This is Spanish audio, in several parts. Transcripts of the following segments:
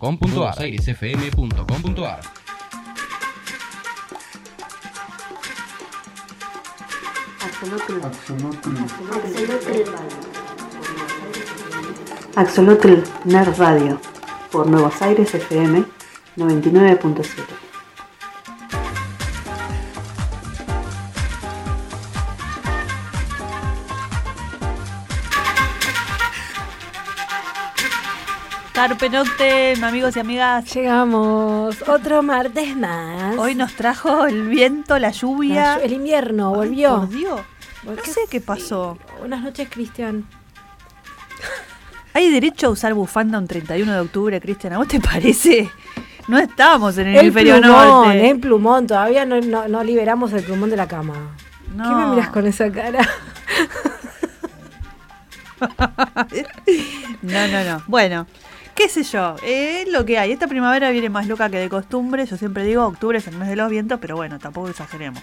nuevosairesfm.com.ar airesfm.com.ar Axolotl. Nerd Radio por Nuevos Aires FM 99.7. Carpe Noctem, amigos y amigas. Llegamos, otro martes más. Hoy nos trajo el viento, la lluvia. La- el invierno volvió. Por Dios. No sé qué pasó. Buenas noches, Cristian. ¿Hay derecho a usar bufanda un 31 de octubre, Cristian? ¿A vos te parece? No estábamos en el, hemisferio plumón, norte. el plumón, todavía no, no- no liberamos el plumón de la cama. No. ¿Qué me miras con esa cara? No, no, no. Bueno, qué sé yo. eh, Es lo que hay. Esta primavera viene más loca que de costumbre. Yo siempre digo, octubre es el mes de los vientos, pero bueno, tampoco exageremos.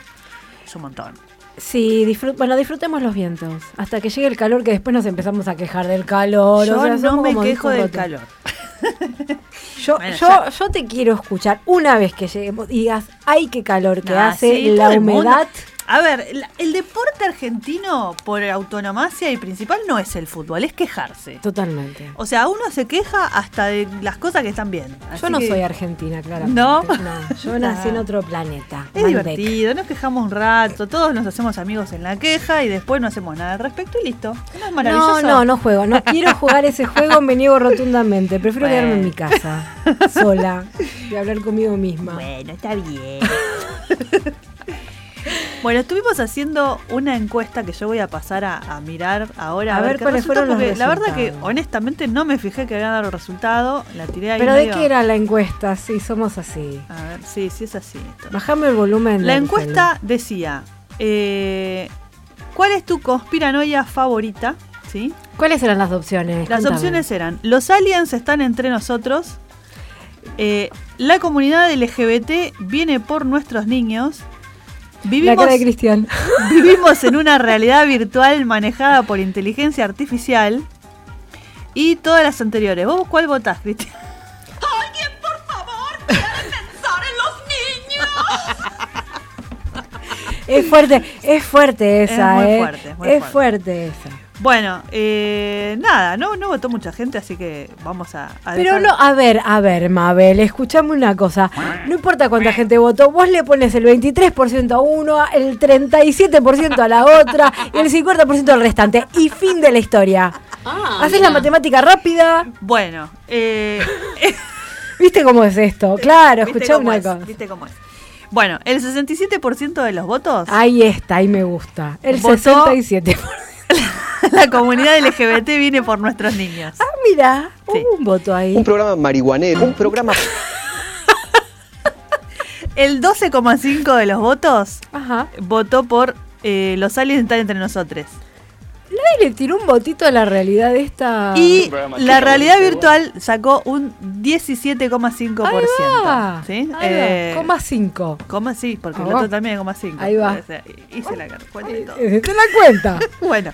Es un montón. Sí, disfrut- bueno, disfrutemos los vientos. Hasta que llegue el calor, que después nos empezamos a quejar del calor. Yo o sea, no me quejo del calor. Yo, Bueno, yo, ya. yo te quiero escuchar una vez que lleguemos y digas, ay, qué calor que Ah, hace sí, la humedad. A ver, el deporte argentino por autonomacia y principal no es el fútbol, es quejarse. Totalmente. O sea, uno se queja hasta de las cosas que están bien. Yo no que soy argentina, claro. ¿No? yo nací en otro planeta. Es Malbec. divertido, nos quejamos un rato, todos nos hacemos amigos en la queja y después no hacemos nada al respecto y listo. ¿No es maravilloso? No, no, no juego. No quiero jugar ese juego, me niego rotundamente. Prefiero Bueno. quedarme en mi casa, sola, y hablar conmigo misma. Bueno, está bien. Bueno, estuvimos haciendo una encuesta que yo voy a pasar a, a mirar ahora. A ver qué cuáles fueron los porque La verdad que resultados. honestamente no me fijé que había dado el resultado. La tiré ahí ¿Pero de qué era la encuesta? Sí, somos así. A ver, sí, sí es así. esto. Bajame el volumen. La encuesta decía, eh, ¿cuál es tu conspiranoia favorita? ¿Cuáles eran las opciones? Las opciones eran, los aliens están entre nosotros, eh, la comunidad LGBT viene por nuestros niños, La vivimos, cara de Cristian. vivimos en una realidad virtual manejada por inteligencia artificial y todas las anteriores. ¿Vos cuál votás, Cristian? Es fuerte, es fuerte esa, muy ¿eh? fuerte, es muy es fuerte. fuerte esa. Bueno, eh, nada, no, no votó mucha gente, así que vamos a... a Pero dejar- no, a ver, a ver, Mabel, escuchame una cosa. No importa cuánta gente votó, vos le pones el 23% a uno, el 37% a la otra y el 50% al restante. Y fin de la historia. Haces la matemática rápida. Bueno, eh, ¿Viste cómo es esto? Claro, ¿viste escuchá una es? cosa. ¿Viste cómo es? Bueno, el 67% de los votos, Ahí está, ahí me gusta. El Votó- 67%. la comunidad LGBT viene por nuestros niños. Ah, mira, Sí. un voto ahí. Un programa marihuanero, un programa El 12,5 de los votos Ajá. votó por eh, los aliens están entre nosotros. Nadie le tiró un votito a la realidad de esta. Y la realidad virtual sacó un 17,5%. Ahí va. ¿Sí? Ahí va. Eh, Coma 5. Coma sí, porque el otro también es coma 5. Ahí va. Hice la cuenta y todo. Te la cuenta. Bueno,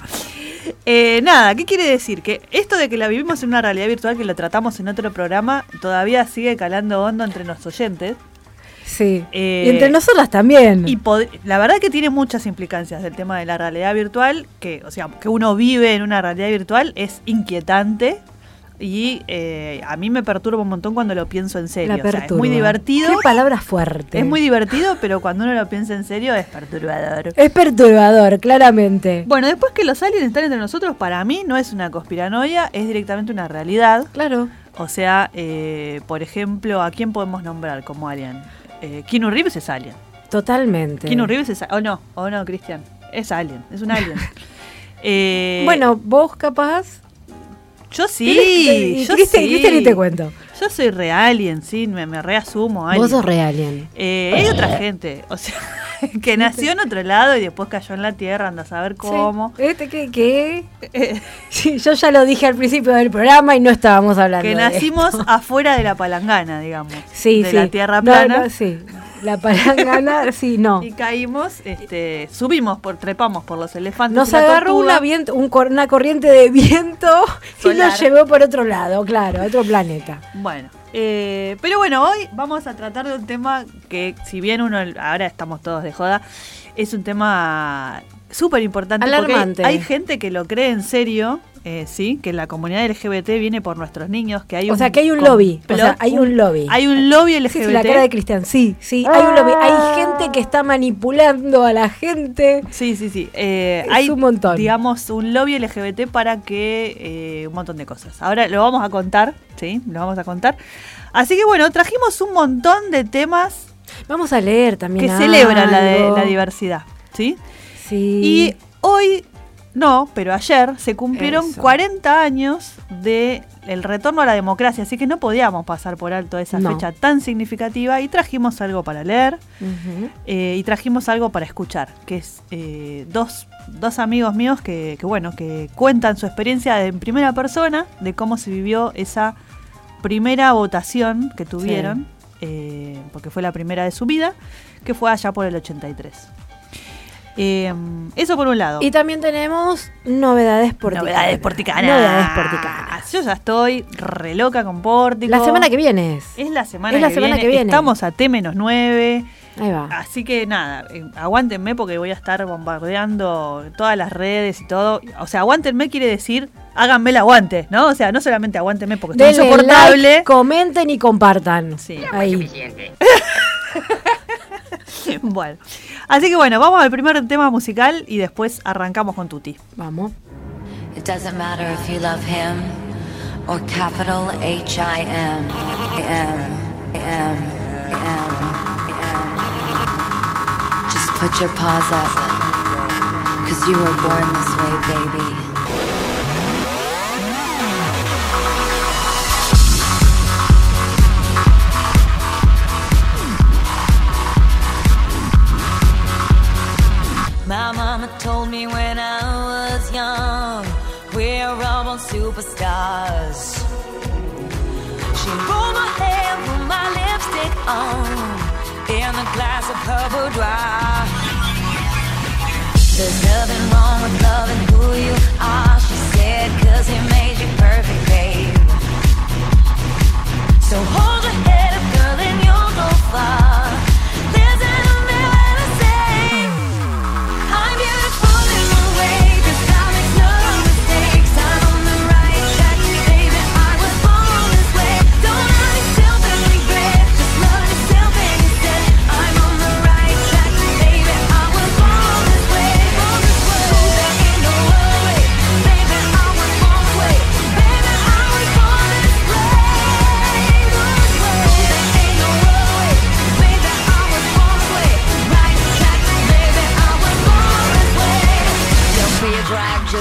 eh, nada, ¿qué quiere decir? Que esto de que la vivimos en una realidad virtual que lo tratamos en otro programa todavía sigue calando hondo entre los oyentes. Sí. Eh, y entre nosotras también. Y la verdad que tiene muchas implicancias del tema de la realidad virtual, que, o sea, que uno vive en una realidad virtual es inquietante y eh, a mí me perturba un montón cuando lo pienso en serio. la O sea, es muy divertido. Qué palabra fuerte. Es muy divertido, pero cuando uno lo piensa en serio es perturbador. Es perturbador, claramente. Bueno, después que los aliens están entre nosotros, para mí no es una conspiranoia, es directamente una realidad. Claro. O sea, eh, por ejemplo, ¿a quién podemos nombrar como alien? Eh, Keanu Reeves es alien. Totalmente. Keanu Reeves es O no, o no, Cristian. Es alien, es un alien. Eh, Bueno, vos capaz. yo sí. yo Cristian, sí. Cristian, y te cuento. Yo soy re alien, sí, me, me reasumo alien. Vos sos re alien. Eh, hay otra gente, o sea, que nació en otro lado y después cayó en la tierra, anda a saber cómo. Sí. Este, ¿qué, qué? Eh, Sí, yo ya lo dije al principio del programa y no estábamos hablando que de nacimos esto. afuera de la palangana, digamos. sí, de sí. la tierra No, plana. no, sí. La palangana, sí, no. Y caímos, este, subimos, por, trepamos por los elefantes. Nos agarró una, viento, un una corriente de viento y nos llevó por otro lado, claro, a otro planeta. Bueno, Eh, pero bueno, hoy vamos a tratar de un tema que, si bien uno, ahora estamos todos de joda, es un tema súper importante. porque Alarmante. Hay gente que lo cree en serio, eh, sí, que la comunidad LGBT viene por nuestros niños, que hay O un sea, que hay un lobby. O sea, hay un lobby. Hay un lobby Sí, LGBT. sí, la cara de Cristian, sí, sí, hay un lobby. Hay gente que está manipulando a la gente. Sí, sí, sí. Eh, Es hay, un montón. digamos, un lobby LGBT para que eh, un montón de cosas. Ahora lo vamos a contar, ¿sí? Lo vamos a contar. Así que bueno, trajimos un montón de temas Vamos a leer también. que celebran la, de- algo. la diversidad, ¿sí? Sí. Y hoy, no, pero ayer se cumplieron Eso. 40 años de el retorno a la democracia, así que no podíamos pasar por alto esa No. fecha tan significativa y trajimos algo para leer. Eh, y trajimos algo para escuchar, que es eh, dos, dos amigos míos que, que, bueno, que cuentan su experiencia en primera persona de cómo se vivió esa primera votación que tuvieron, eh, porque fue la primera de su vida, que fue allá por el 83. Eh, eso por un lado. Y también tenemos novedades porticanas. Novedades porticanas. Novedades porticanas. Yo ya estoy re loca con Pórtico. La semana que viene es. Es la semana, Es la que, semana viene. que viene. Estamos a T-9. Ahí va. Así que nada, eh, aguántenme porque voy a estar bombardeando todas las redes y todo. O sea, aguántenme quiere decir háganme el aguante, ¿no? O sea, no solamente aguántenme porque estoy Denle insoportable. like, comenten y compartan. Sí. Ahí. bueno, así que bueno, vamos al primer tema musical y después arrancamos con Tuti. Vamos. It doesn't matter if you love him or capital H I M. M. M. M. M. Just put your paws up. Cause you were born this way, baby. On, in a glass of her boudoir. There's nothing wrong with loving who you are, she said, cause he made you perfect, babe. So hold your head up, girl, and you'll go far.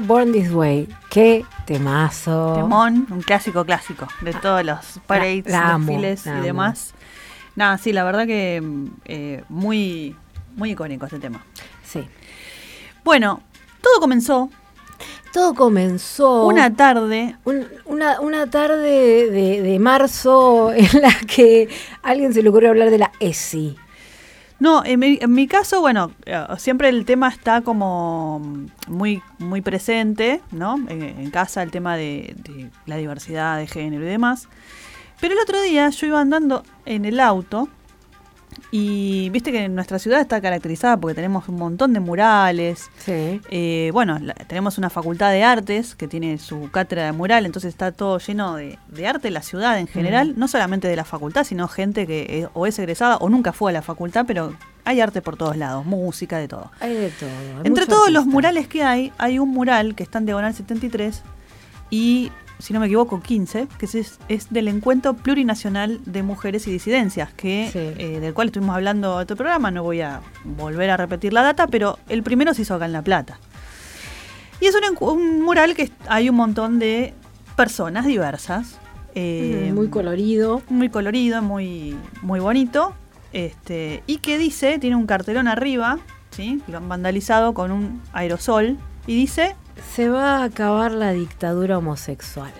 Born This Way. Qué temazo. Temón, un clásico clásico de todos los parades, la amo, desfiles la y demás. Nada, sí, la verdad que eh, muy, muy icónico este tema. Sí. Bueno, todo comenzó Todo comenzó. una tarde. un- una, una tarde de, de marzo en la que a alguien se le ocurrió hablar de la ESI. No, en mi, en mi caso, bueno, eh, siempre el tema está como muy, muy presente, ¿no? En, casa el tema de la diversidad de género y demás. Pero el otro día yo iba andando en el auto y viste que nuestra ciudad está caracterizada porque tenemos un montón de murales. Sí. Eh, bueno, la- tenemos una facultad de artes que tiene su cátedra de mural, entonces está todo lleno de, de arte la ciudad en general, no solamente de la facultad, sino gente que o es egresada o nunca fue a la facultad, pero hay arte por todos lados, música, de todo. Hay de todo. hay Entre todos los murales que hay, hay un mural que está en Diagonal 73 y, si no me equivoco, 15, que es, es del Encuentro Plurinacional de Mujeres y Disidencias, que, Sí. eh, del cual estuvimos hablando en otro programa, no voy a volver a repetir la data, pero el primero se hizo acá en La Plata. Y es un, mural que hay un montón de personas diversas. eh, Muy colorido. muy colorido, muy, muy bonito. Este, y que dice, tiene un cartelón arriba, ¿sí? Lo han vandalizado con un aerosol. Y dice, Se va a acabar la dictadura homosexual.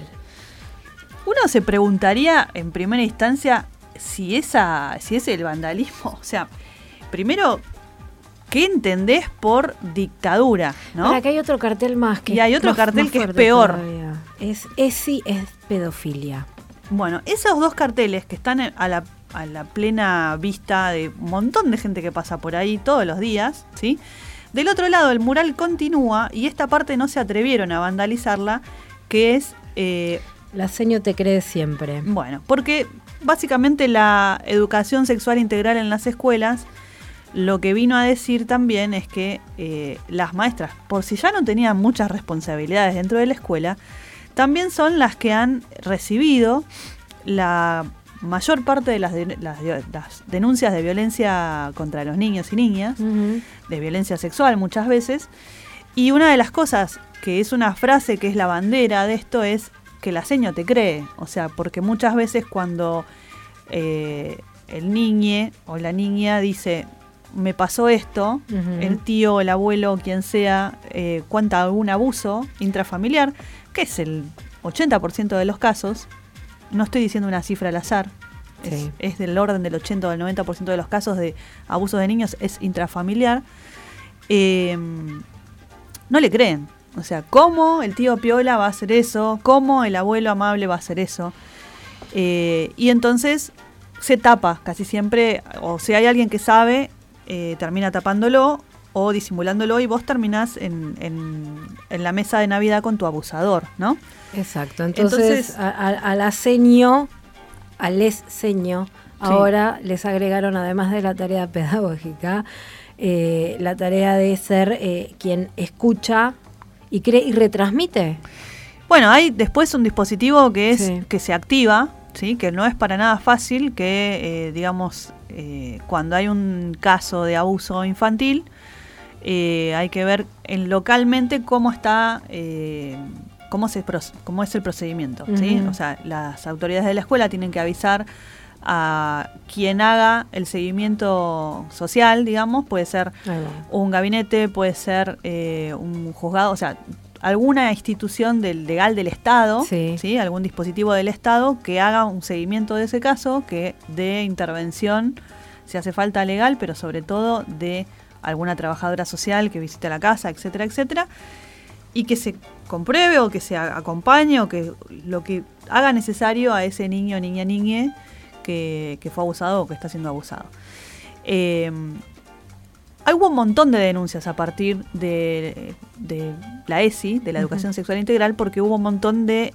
uno se preguntaría en primera instancia si esa, si es el vandalismo. O sea, primero, ¿qué entendés por dictadura? ¿no? Ahora, que hay otro cartel más que Y hay otro cartel que es peor. todavía. Es ESI es pedofilia. Bueno, esos dos carteles que están a la, a la plena vista de un montón de gente que pasa por ahí todos los días, ¿sí? Del otro lado, el mural continúa y esta parte no se atrevieron a vandalizarla, que es, eh, La seño te cree siempre. bueno, porque básicamente la educación sexual integral en las escuelas lo que vino a decir también es que eh, las maestras, por si ya no tenían muchas responsabilidades dentro de la escuela, también son las que han recibido la mayor parte de las, de- las- las denuncias de violencia contra los niños y niñas, de violencia sexual muchas veces. Y una de las cosas que es una frase que es la bandera de esto es que la seño te cree. O sea, porque muchas veces cuando eh, el niñe o la niña dice, me pasó esto, el tío, el abuelo, quien sea, eh, cuenta algún abuso intrafamiliar, que es el 80% de los casos, no estoy diciendo una cifra al azar, es, Sí. es del orden del 80 o del 90% de los casos de abusos de niños es intrafamiliar, eh, no le creen. O sea, ¿cómo el tío Piola va a hacer eso? ¿Cómo el abuelo amable va a hacer eso? Eh, y entonces se tapa casi siempre, o si hay alguien que sabe, eh, termina tapándolo o disimulándolo y vos terminás en, en- en la mesa de Navidad con tu abusador, ¿no? Exacto. Entonces, Entonces- a, a- a la seño, a les seño, ahora les agregaron, además de la tarea pedagógica, eh, la tarea de ser eh, quien escucha y cree y retransmite. Bueno, hay después un dispositivo que es Sí. que se activa, sí, que no es para nada fácil, que eh, digamos cuando hay un caso de abuso infantil eh, hay que ver en, localmente cómo está, eh, cómo se cómo es el procedimiento. O sea, las autoridades de la escuela tienen que avisar a quien haga el seguimiento social, digamos, puede ser un gabinete, puede ser eh, un juzgado, o sea, alguna institución del legal del Estado, Sí. algún dispositivo del Estado que haga un seguimiento de ese caso, que dé intervención, si hace falta legal, pero sobre todo de alguna trabajadora social que visite la casa, etcétera, etcétera, y que se compruebe o que se acompañe o que lo que haga necesario a ese niño, niña, niñe que, que fue abusado o que está siendo abusado. Eh, hay hubo un montón de denuncias a partir de, de la ESI, de la Educación Sexual Integral, porque hubo un montón de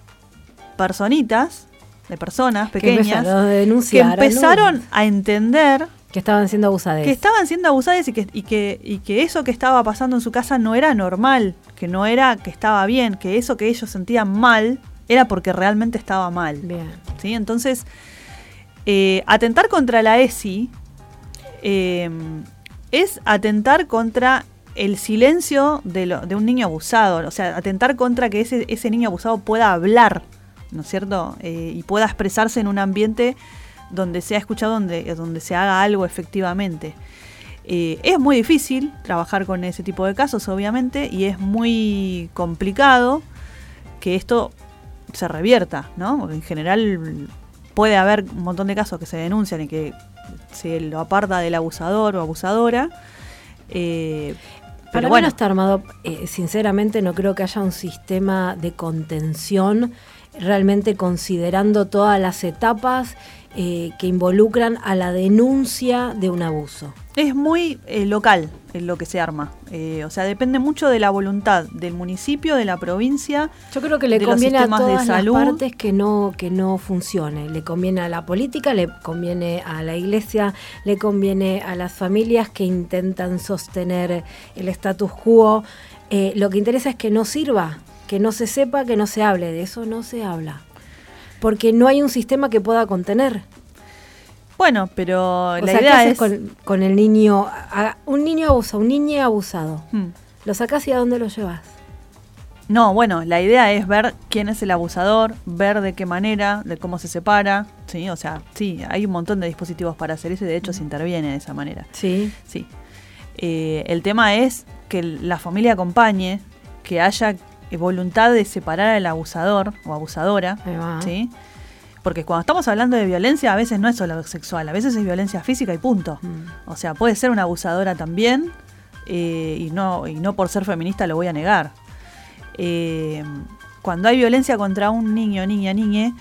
personitas, de personas Que pequeñas, empezaron a que empezaron a entender que estaban siendo abusadas. que estaban siendo abusadas y que, y, que, y que eso que estaba pasando en su casa no era normal, que no era que estaba bien, que eso que ellos sentían mal era porque realmente estaba mal. Bien. ¿sí? Entonces, eh, atentar contra la ESI eh, es atentar contra el silencio de, lo- de un niño abusado, o sea, atentar contra que ese, ese niño abusado pueda hablar, ¿no es cierto? Eh, y pueda expresarse en un ambiente donde sea escuchado, donde, donde se haga algo efectivamente. Eh, es muy difícil trabajar con ese tipo de casos, obviamente, y es muy complicado que esto se revierta, ¿no? Porque en general puede haber un montón de casos que se denuncian y que se lo aparta del abusador o abusadora. eh, Para pero mí bueno, no está armado, eh, sinceramente no creo que haya un sistema de contención realmente considerando todas las etapas eh, que involucran a la denuncia de un abuso. es muy eh, local en lo que se arma. Eh, o sea, depende mucho de la voluntad del municipio, de la provincia. Yo creo que le de conviene a sistemas de todas las partes que no, que no funcione. Le conviene a la política, le conviene a la iglesia, le conviene a las familias que intentan sostener el status quo. Eh, lo que interesa es que no sirva, que no se sepa, que no se hable. De eso no se habla. Porque no hay un sistema que pueda contener. Bueno, pero O la sea, ¿qué idea haces es... con, con el niño? A- un niño abusa, un niño abusado. Hmm. ¿Lo sacás y a dónde lo llevas? No, bueno, la idea es ver quién es el abusador, ver de qué manera, de cómo se separa, sí, o sea, sí, hay un montón de dispositivos para hacer eso y de hecho se interviene de esa manera, Sí. sí. Eh, el tema es que la familia acompañe, que haya voluntad de separar al abusador o abusadora, sí, porque cuando estamos hablando de violencia a veces no es solo sexual, a veces es violencia física y punto. Mm. O sea, puede ser una abusadora también eh, y, no, y no por ser feminista lo voy a negar. Eh, cuando hay violencia contra un niño, niña, niñe,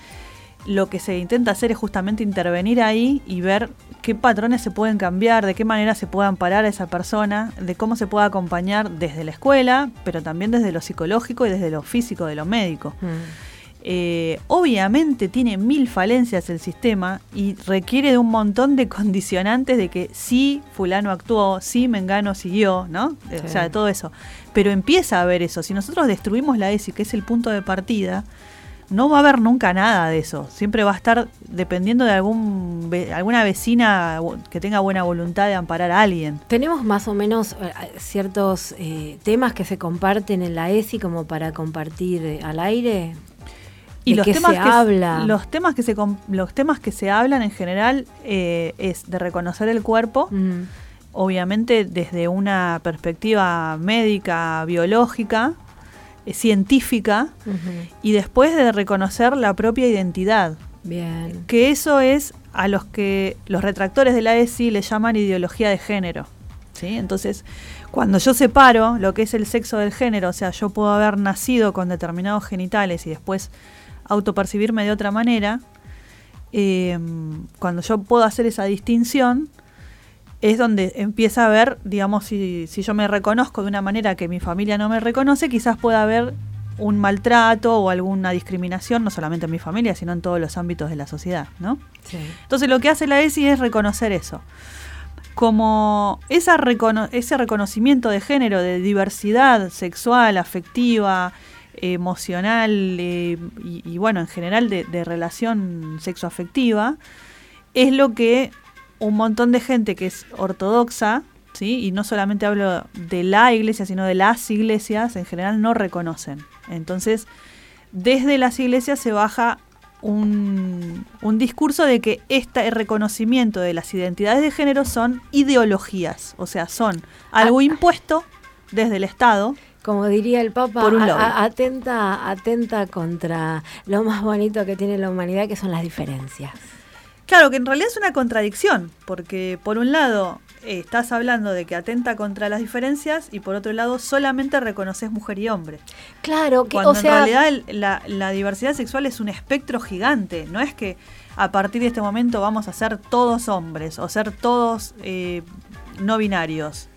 lo que se intenta hacer es justamente intervenir ahí y ver qué patrones se pueden cambiar, de qué manera se puede amparar a esa persona, de cómo se puede acompañar desde la escuela, pero también desde lo psicológico y desde lo físico, de lo médico. Mm. Eh, obviamente tiene mil falencias el sistema y requiere de un montón de condicionantes de que sí fulano actuó, sí Mengano siguió, ¿no? Eh, Sí. O sea, de todo eso. Pero empieza a haber eso. Si nosotros destruimos la ESI, que es el punto de partida, no va a haber nunca nada de eso. Siempre va a estar dependiendo de algún alguna vecina que tenga buena voluntad de amparar a alguien. Tenemos más o menos eh, ciertos eh, temas que se comparten en la ESI como para compartir eh, al aire. Y ¿De los qué temas se que habla? los temas que se los temas que se hablan en general eh, es de reconocer el cuerpo, Mm. obviamente desde una perspectiva médica, biológica, eh, científica, y después de reconocer la propia identidad. Bien. Que eso es a los que los retractores de la ESI le llaman ideología de género. ¿sí? Entonces, cuando yo separo lo que es el sexo del género, o sea, yo puedo haber nacido con determinados genitales y después autopercibirme de otra manera, eh, cuando yo puedo hacer esa distinción, es donde empieza a ver, digamos, si, si yo me reconozco de una manera que mi familia no me reconoce, quizás pueda haber un maltrato o alguna discriminación, no solamente en mi familia, sino en todos los ámbitos de la sociedad, ¿no? Sí. Entonces lo que hace la ESI es reconocer eso. Como esa recono- ese reconocimiento de género, de diversidad sexual, afectiva, emocional eh, y, y, bueno, en general de, de relación sexoafectiva, es lo que un montón de gente que es ortodoxa, ¿sí? y no solamente hablo de la iglesia, sino de las iglesias, en general no reconocen. Entonces, desde las iglesias se baja un, un discurso de que este reconocimiento de las identidades de género son ideologías, o sea, son algo Ah. impuesto desde el Estado. Como diría el Papa, Por un a- atenta, atenta contra lo más bonito que tiene la humanidad, que son las diferencias. Claro, que en realidad es una contradicción, porque por un lado eh, estás hablando de que atenta contra las diferencias y por otro lado solamente reconoces mujer y hombre. Claro, que, Cuando o sea, en realidad el- la, la diversidad sexual es un espectro gigante, no es que a partir de este momento vamos a ser todos hombres o ser todos eh, no binarios,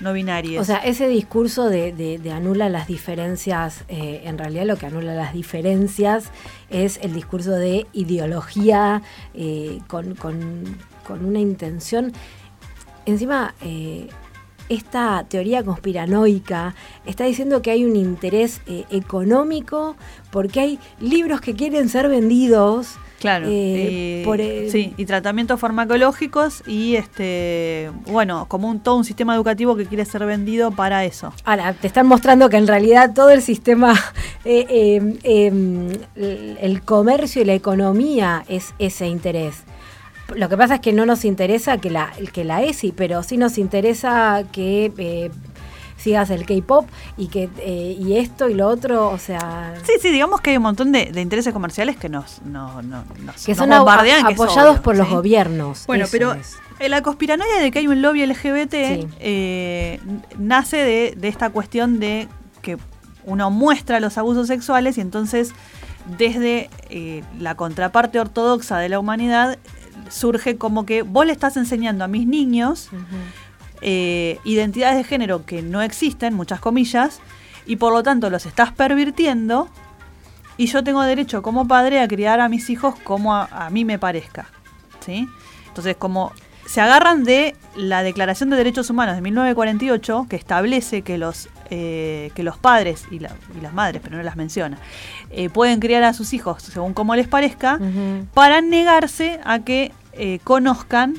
no binarios. O sea, ese discurso de, de- de anula las diferencias, eh, en realidad lo que anula las diferencias es el discurso de ideología eh, con, una intención. Encima, eh, esta teoría conspiranoica está diciendo que hay un interés económico porque hay libros que quieren ser vendidos. Claro. eh, por el- sí, y tratamientos farmacológicos y este bueno, como un todo un sistema educativo que quiere ser vendido para eso. Ahora, te están mostrando que en realidad todo el sistema, eh, eh, eh, el, comercio y la economía es ese interés. Lo que pasa es que no nos interesa que la, que la ESI, pero sí nos interesa que eh, sigas el K-pop y que eh, y esto y lo otro, o sea, Sí, sí, digamos que hay un montón de, de intereses comerciales que nos, no, no, nos, que nos son a- bombardean, que apoyados obvio, por los gobiernos. Bueno, pero es. la conspiranoia de que hay un lobby LGBT Sí. eh, nace de, de esta cuestión de que uno muestra los abusos sexuales y entonces desde eh, la contraparte ortodoxa de la humanidad surge como que vos le estás enseñando a mis niños eh, identidades de género que no existen, muchas comillas, y por lo tanto los estás pervirtiendo y yo tengo derecho como padre a criar a mis hijos como a, a mí me parezca. ¿sí? Entonces, como se agarran de la Declaración de Derechos Humanos de 1948, que establece que los, eh, que los padres y, la- y las madres, pero no las menciona, eh, pueden criar a sus hijos según como les parezca, para negarse a que eh, conozcan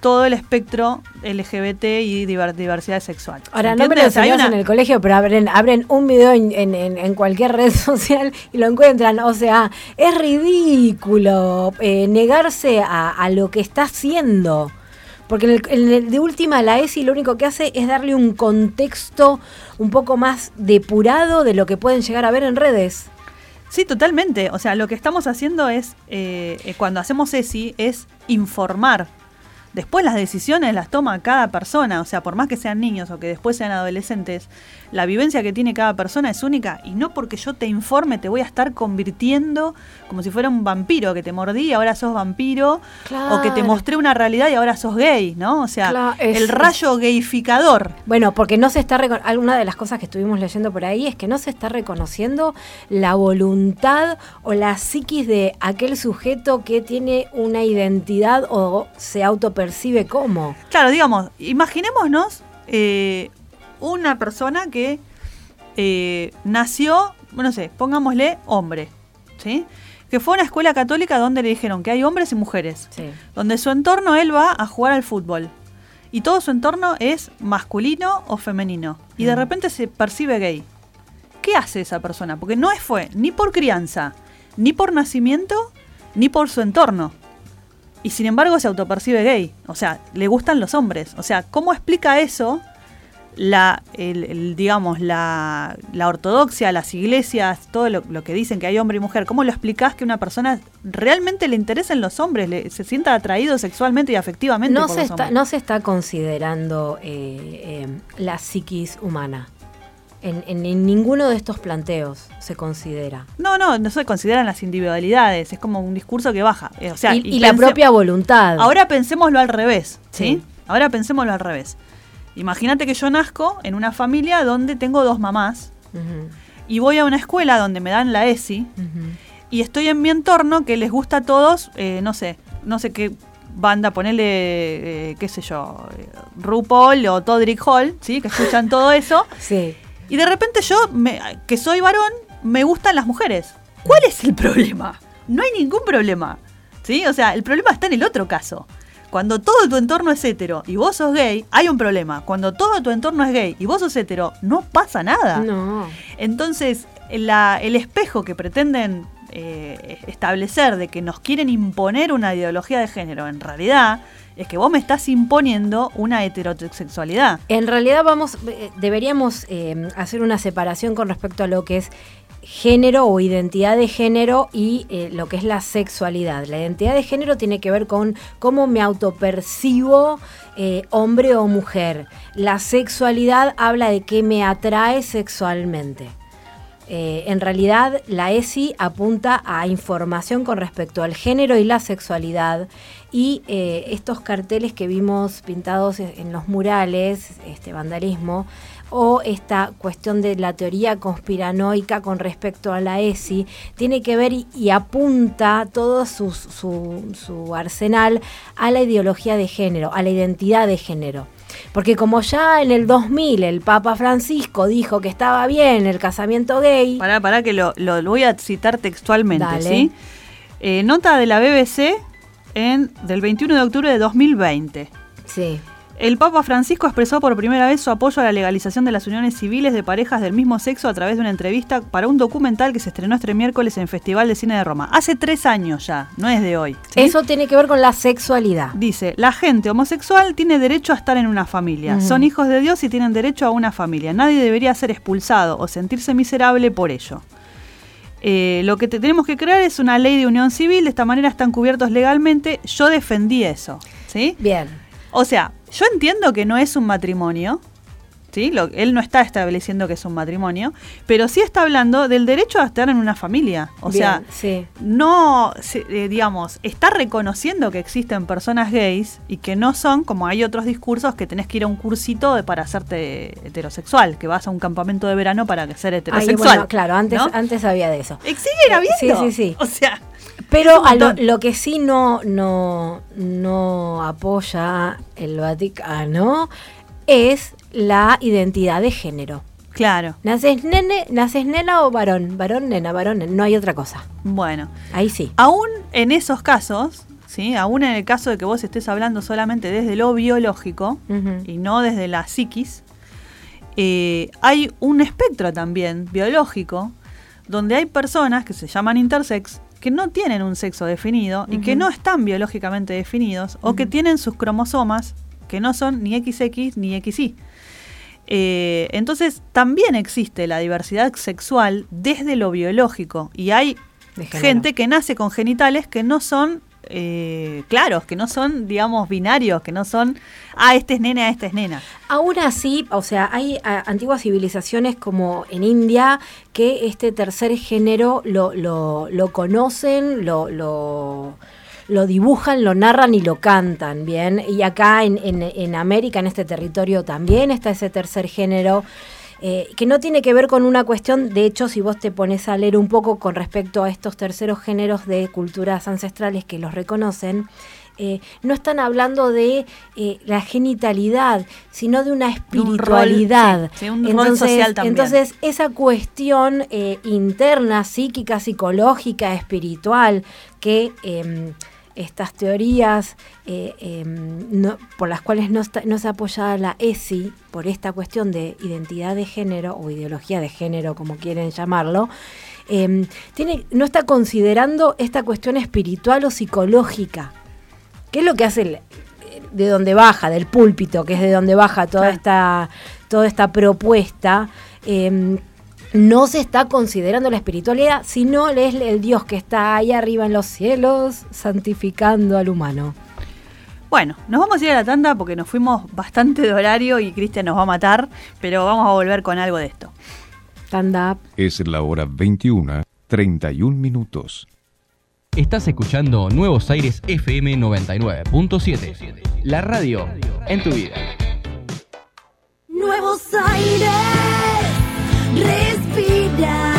todo el espectro LGBT y diver- diversidad sexual. Ahora, no me lo sea, una- en el colegio, pero abren, abren un video en, en- en- en cualquier red social y lo encuentran. O sea, es ridículo eh, negarse a, a lo que está haciendo. Porque en el- en el- de última, la ESI lo único que hace es darle un contexto un poco más depurado de lo que pueden llegar a ver en redes. Sí, totalmente. O sea, lo que estamos haciendo es, eh, eh, cuando hacemos ESI, es informar. Después las decisiones las toma cada persona, o sea, por más que sean niños o que después sean adolescentes, la vivencia que tiene cada persona es única y no porque yo te informe te voy a estar convirtiendo como si fuera un vampiro, que te mordí y ahora sos vampiro, o que te mostré una realidad y ahora sos gay, ¿no? O sea, Claro, es- el rayo gayificador. Bueno, porque no se está alguna de las cosas que estuvimos leyendo por ahí es que no se está reconociendo la voluntad o la psiquis de aquel sujeto que tiene una identidad o se autopercibe como. Claro, digamos, imaginémonos eh, una persona que eh, nació, no sé, pongámosle hombre, ¿sí? Que fue a una escuela católica donde le dijeron que hay hombres y mujeres, Sí. donde su entorno él va a jugar al fútbol y todo su entorno es masculino o femenino y de repente se percibe gay. ¿Qué hace esa persona? Porque no fue ni por crianza, ni por nacimiento, ni por su entorno. Y sin embargo se autopercibe gay. O sea, le gustan los hombres. O sea, ¿cómo explica eso la, el, el, digamos, la, la ortodoxia, las iglesias, todo lo, lo que dicen que hay hombre y mujer? ¿Cómo lo explicás que una persona realmente le interesen los hombres, le, se sienta atraído sexualmente y afectivamente No por se, los está, hombres? no se está considerando eh, eh, la psiquis humana. En, en- en ninguno de estos planteos se considera. No, no, no se consideran las individualidades, es como un discurso que baja. Eh, O sea, y, y la propia voluntad. Ahora pensémoslo al revés, ¿sí? Sí. Ahora pensémoslo al revés. Imagínate que yo nazco en una familia donde tengo dos mamás y voy a una escuela donde me dan la ESI y estoy en mi entorno que les gusta a todos, eh, no sé, no sé qué banda, ponele, eh, qué sé yo, eh, RuPaul o Todrick Hall, ¿sí? Que escuchan todo eso. Sí. Y de repente yo, me- que soy varón, me gustan las mujeres. ¿Cuál es el problema? No hay ningún problema. ¿Sí? O sea, el problema está en el otro caso. Cuando todo tu entorno es hetero y vos sos gay, hay un problema. Cuando todo tu entorno es gay y vos sos hetero, no pasa nada. No. Entonces, la- el espejo que pretenden eh, establecer de que nos quieren imponer una ideología de género, en realidad es que vos me estás imponiendo una heterosexualidad. En realidad vamos, eh, deberíamos eh, hacer una separación con respecto a lo que es género o identidad de género y eh, lo que es la sexualidad. La identidad de género tiene que ver con cómo me autopercibo hombre o mujer. La sexualidad habla de qué me atrae sexualmente. Eh, en realidad, la ESI apunta a información con respecto al género y la sexualidad. Y eh, estos carteles que vimos pintados en en los murales, este vandalismo, o esta cuestión de la teoría conspiranoica con respecto a la ESI, tiene que ver y, y apunta todo su, su- su arsenal a la ideología de género, a la identidad de género. Porque como ya en el 2000 el Papa Francisco dijo que estaba bien el casamiento gay, Pará, pará, que lo, voy a citar textualmente, Dale. ¿sí? Eh, nota de la BBC en, del 21 de octubre de 2020. sí, El Papa Francisco expresó por primera vez su apoyo a la legalización de las uniones civiles de parejas del mismo sexo a través de una entrevista para un documental que se estrenó este miércoles en Festival de Cine de Roma. Hace tres años ya, no es de hoy. ¿sí? eso tiene que ver con la sexualidad. Dice, la gente homosexual tiene derecho a estar en una familia. Son hijos de Dios y tienen derecho a una familia. Nadie debería ser expulsado o sentirse miserable por ello. Eh, lo que te- tenemos que crear es una ley de unión civil, de esta manera están cubiertos legalmente. Yo defendí eso, ¿sí? Bien. O sea, yo entiendo que no es un matrimonio, ¿sí? Lo- él no está estableciendo que es un matrimonio, pero sí está hablando del derecho a estar en una familia. O bien, sea, sí. no, eh, digamos, está reconociendo que existen personas gays y que no son, como hay otros discursos, que tenés que ir a un cursito de- para hacerte heterosexual, que vas a un campamento de verano para ser heterosexual. bueno, claro, antes, ¿no? antes había de eso. Eh, Siguen habiendo. Sí, sí, sí. O sea, Pero a lo, lo que sí no, no, no apoya el Vaticano es la identidad de género. claro. ¿Naces nene, naces nena o varón? Varón, nena, varón, nena. No hay otra cosa. Bueno, Ahí sí. aún en esos casos, ¿sí? Aún en el caso de que vos estés hablando solamente desde lo biológico y no desde la psiquis, eh, hay un espectro también biológico donde hay personas que se llaman intersex que no tienen un sexo definido y que no están biológicamente definidos o que tienen sus cromosomas que no son ni XX ni XY. Eh, entonces también existe la diversidad sexual desde lo biológico y hay gente que nace con genitales que no son eh, claros, que no son, digamos, binarios, que no son, ah, este es nena, este es nena. Aún así, o sea, hay a, antiguas civilizaciones como en India que este tercer género lo, lo, lo conocen, lo, lo, lo dibujan, lo narran y lo cantan, ¿bien? Y acá en, en, en América, en este territorio, también está ese tercer género. eh, que no tiene que ver con una cuestión, de hecho, si vos te pones a leer un poco con respecto a estos terceros géneros de culturas ancestrales que los reconocen, eh, no están hablando de eh, la genitalidad, sino de una un rol, espiritualidad. sí, sí, un rol social también. entonces, esa cuestión eh, interna, psíquica, psicológica, espiritual, que eh, estas teorías eh, eh, no- por las cuales no, está, no se la ESI, por esta cuestión de identidad de género o ideología de género, como quieren llamarlo, eh, tiene, no está considerando esta cuestión espiritual o psicológica. ¿Qué es lo que hace el- de donde baja, del púlpito, que es de donde baja toda Claro. esta, toda esta propuesta? eh, no se está considerando la espiritualidad, sino es el Dios que está ahí arriba en los cielos, santificando al humano. Bueno, nos vamos a ir a la tanda porque nos fuimos bastante de horario y Cristian nos va a matar, pero vamos a volver con algo de esto. Stand up. Es la hora 21, 31 minutos. Estás escuchando Nuevos Aires FM 99.7. La radio en tu vida. Nuevos aires, respirar.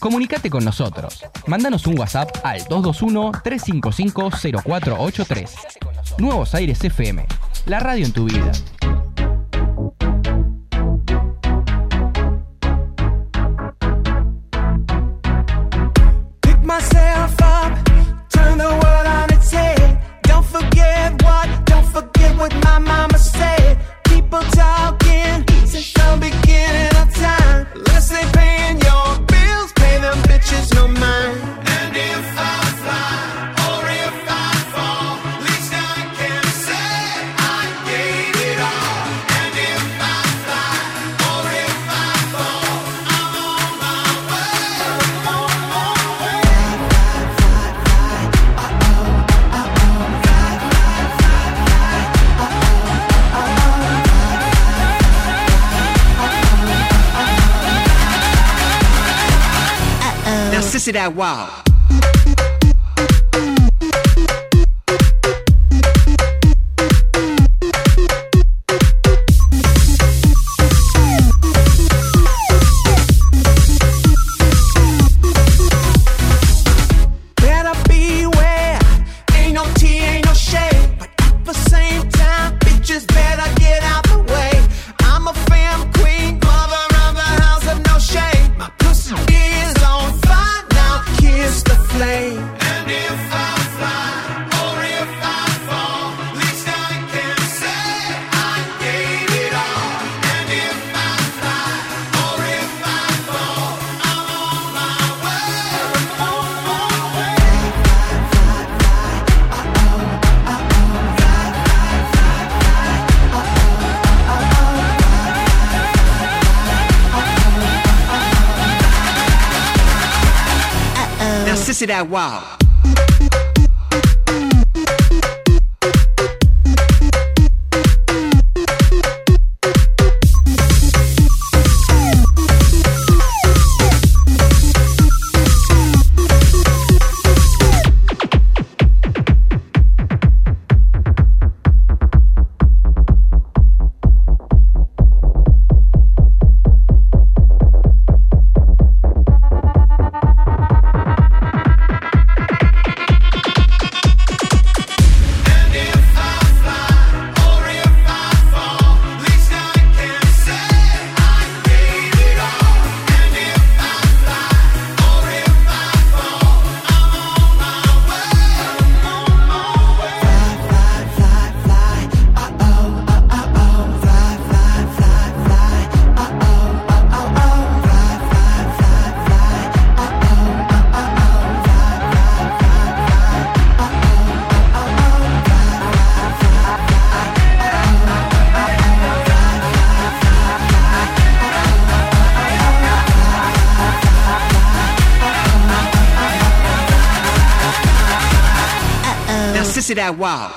Comunicate con nosotros. Mándanos un WhatsApp al 221-355-0483. Nuevos Aires FM. La radio en tu vida. Wow. Now, sissy that wow. Now, sissy that wow.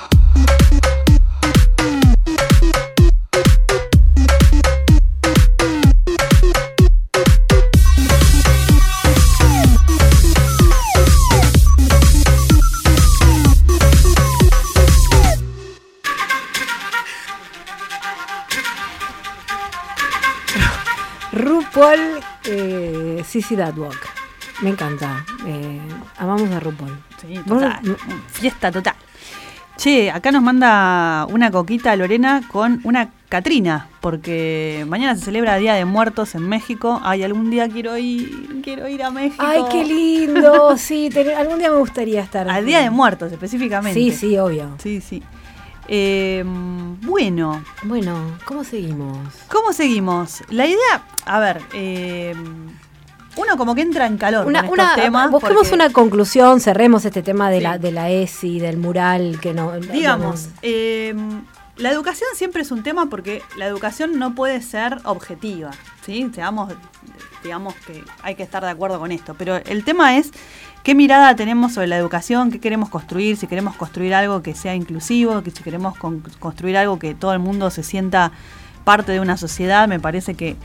RuPaul, eh, Sissy That Walk. Me encanta. Eh, amamos a RuPaul. Sí, total. Fiesta total. Che, acá nos manda una coquita Lorena con una Catrina, porque mañana se celebra Día de Muertos en México. Ay, algún día quiero ir, quiero ir a México. Ay, qué lindo. Sí, te- algún día me gustaría estar. Al Día de Muertos específicamente. Sí, sí, obvio. Sí, sí. Eh, bueno, Bueno, ¿cómo seguimos? ¿cómo seguimos? La idea, a ver, eh, uno como que entra en calor Una, con estos una- temas. busquemos porque- una conclusión, cerremos este tema de Sí. la de la ESI, del mural, que no. Digamos, eh, la educación siempre es un tema porque la educación no puede ser objetiva, ¿sí? Seamos, digamos que hay que estar de acuerdo con esto, pero el tema es qué mirada tenemos sobre la educación, qué queremos construir, si queremos construir algo que sea inclusivo, que si queremos con- construir algo que todo el mundo se sienta parte de una sociedad, me parece que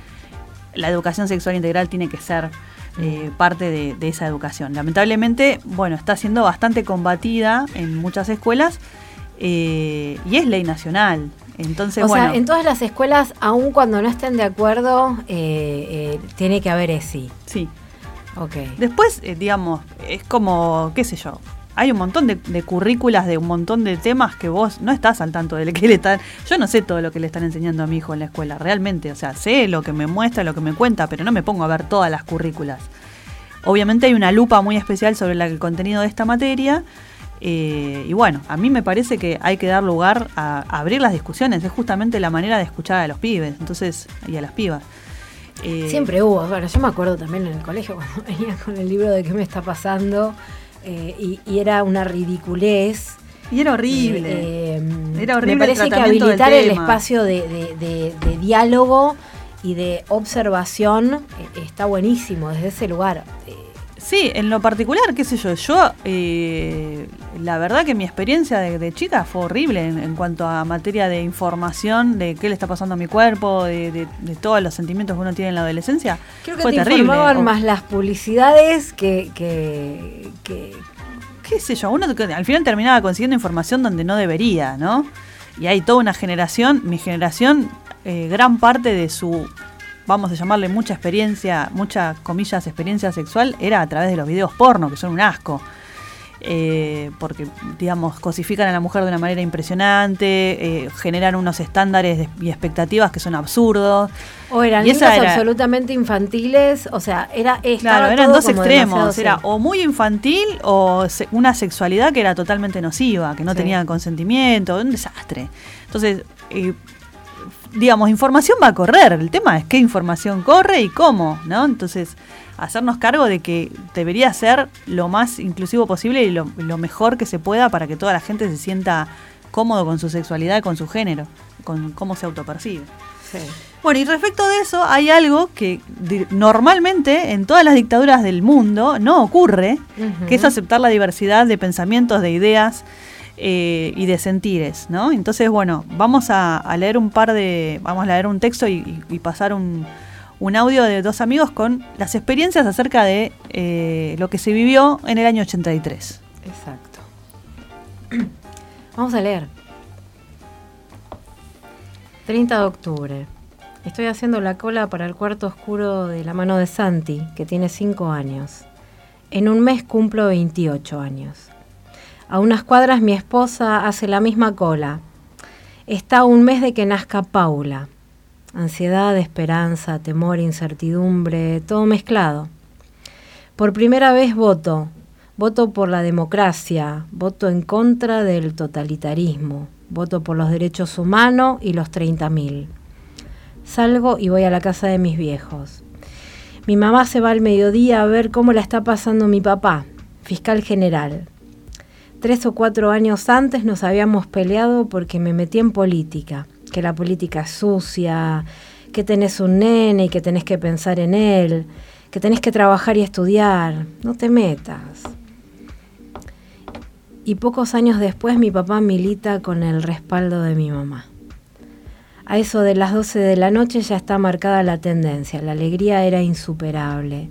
la educación sexual integral tiene que ser eh, parte de, de esa educación. Lamentablemente, bueno, está siendo bastante combatida en muchas escuelas eh, y es ley nacional. Entonces, o bueno, sea, en todas las escuelas, aun cuando no estén de acuerdo, eh, tiene que haber ESI. sí. Ok. Después, digamos, es como, qué sé yo, hay un montón de, currículas de un montón de temas que vos no estás al tanto de lo que le están. Yo no sé todo lo que le están enseñando a mi hijo en la escuela, realmente. O sea, sé lo que me muestra, lo que me cuenta, pero no me pongo a ver todas las currículas. Obviamente hay una lupa muy especial sobre el contenido de esta materia. eh, y bueno, a mí me parece que hay que dar lugar a, a abrir las discusiones. Es justamente la manera de escuchar a los pibes entonces y a las pibas. Eh, Siempre hubo. Bueno, yo me acuerdo también en el colegio cuando venía con el libro de qué me está pasando eh, y, y era una ridiculez. Y era horrible. Eh, Era horrible Me el parece que habilitar el espacio de, de- de- de diálogo y de observación eh, está buenísimo desde ese lugar. Sí, en lo particular, qué sé yo, yo, eh, la verdad que mi experiencia de, de chica fue horrible en, en cuanto a materia de información, de qué le está pasando a mi cuerpo, de, de- de todos los sentimientos que uno tiene en la adolescencia. Creo que fue te terrible. informaban O- más las publicidades que, que, que- qué sé yo, uno al final terminaba consiguiendo información donde no debería, ¿no? Y hay toda una generación, mi generación, eh, gran parte de su, vamos a llamarle mucha experiencia, muchas comillas, experiencia sexual, era a través de los videos porno, que son un asco. Eh, porque, digamos, cosifican a la mujer de una manera impresionante, eh, generan unos estándares y expectativas que son absurdos. o eran Y esa era- absolutamente infantiles, o sea, era Claro, eran dos extremos. Era o muy infantil o se- una sexualidad que era totalmente nociva, que no Sí. tenía consentimiento, un desastre. Entonces, eh, digamos, información va a correr. El tema es qué información corre y cómo, ¿no? Entonces, hacernos cargo de que debería ser lo más inclusivo posible y lo, lo mejor que se pueda para que toda la gente se sienta cómodo con su sexualidad, con su género, con cómo se autopercibe. Sí. Bueno, y respecto de eso, hay algo que normalmente en todas las dictaduras del mundo no ocurre, que es aceptar la diversidad de pensamientos, de ideas eh, y de sentires, ¿no? Entonces, bueno, vamos a, leer un par de, vamos a leer un texto y pasar un, un audio de dos amigos con las experiencias acerca de eh, lo que se vivió en el año 83. Exacto. Vamos a leer. 30 de octubre. Estoy haciendo la cola para el cuarto oscuro de la mano de Santi, que tiene 5 años. En un mes cumplo 28 años. A unas cuadras mi esposa hace la misma cola. Está un mes de que nazca Paula. Ansiedad, esperanza, temor, incertidumbre, todo mezclado. Por primera vez voto. Voto por la democracia, voto en contra del totalitarismo, voto por los derechos humanos y los 30.000. Salgo y voy a la casa de mis viejos. Mi mamá se va al mediodía a ver cómo la está pasando mi papá, fiscal general. Tres o cuatro años antes nos habíamos peleado porque me metí en política, que la política es sucia, que tenés un nene y que tenés que pensar en él, que tenés que trabajar y estudiar. No te metas. Y pocos años después mi papá milita con el respaldo de mi mamá. A eso de las 12 de la noche ya está marcada la tendencia, la alegría era insuperable.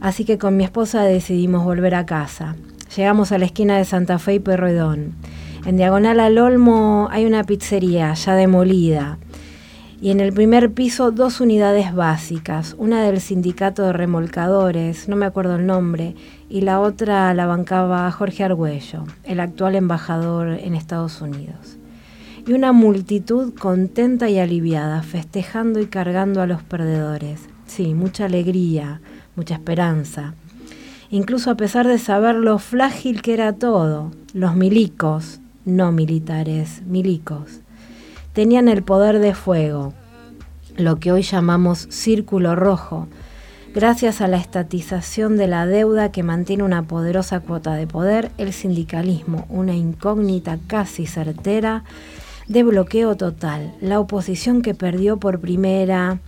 Así que con mi esposa decidimos volver a casa. Llegamos a la esquina de Santa Fe y Perroidón. En diagonal al Olmo hay una pizzería ya demolida. Y en el primer piso dos unidades básicas, una del sindicato de remolcadores, no me acuerdo el nombre, y la otra la bancaba Jorge Argüello, el actual embajador en Estados Unidos. Y una multitud contenta y aliviada, festejando y cargando a los perdedores. Sí, mucha alegría, mucha esperanza. Incluso a pesar de saber lo frágil que era todo, los milicos, no militares, milicos, tenían el poder de fuego, lo que hoy llamamos círculo rojo, gracias a la estatización de la deuda que mantiene una poderosa cuota de poder, el sindicalismo, una incógnita casi certera de bloqueo total, la oposición que perdió por primera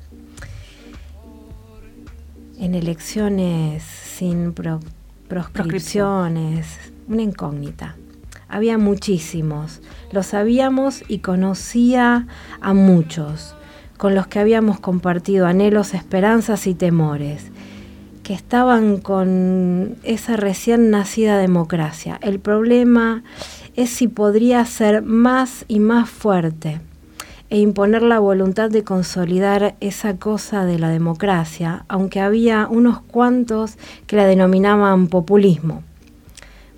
en elecciones sin pro- proscripciones, una incógnita. Había muchísimos, lo sabíamos y conocía a muchos, con los que habíamos compartido anhelos, esperanzas y temores, que estaban con esa recién nacida democracia. El problema es si podría ser más y más fuerte e imponer la voluntad de consolidar esa cosa de la democracia, aunque había unos cuantos que la denominaban populismo.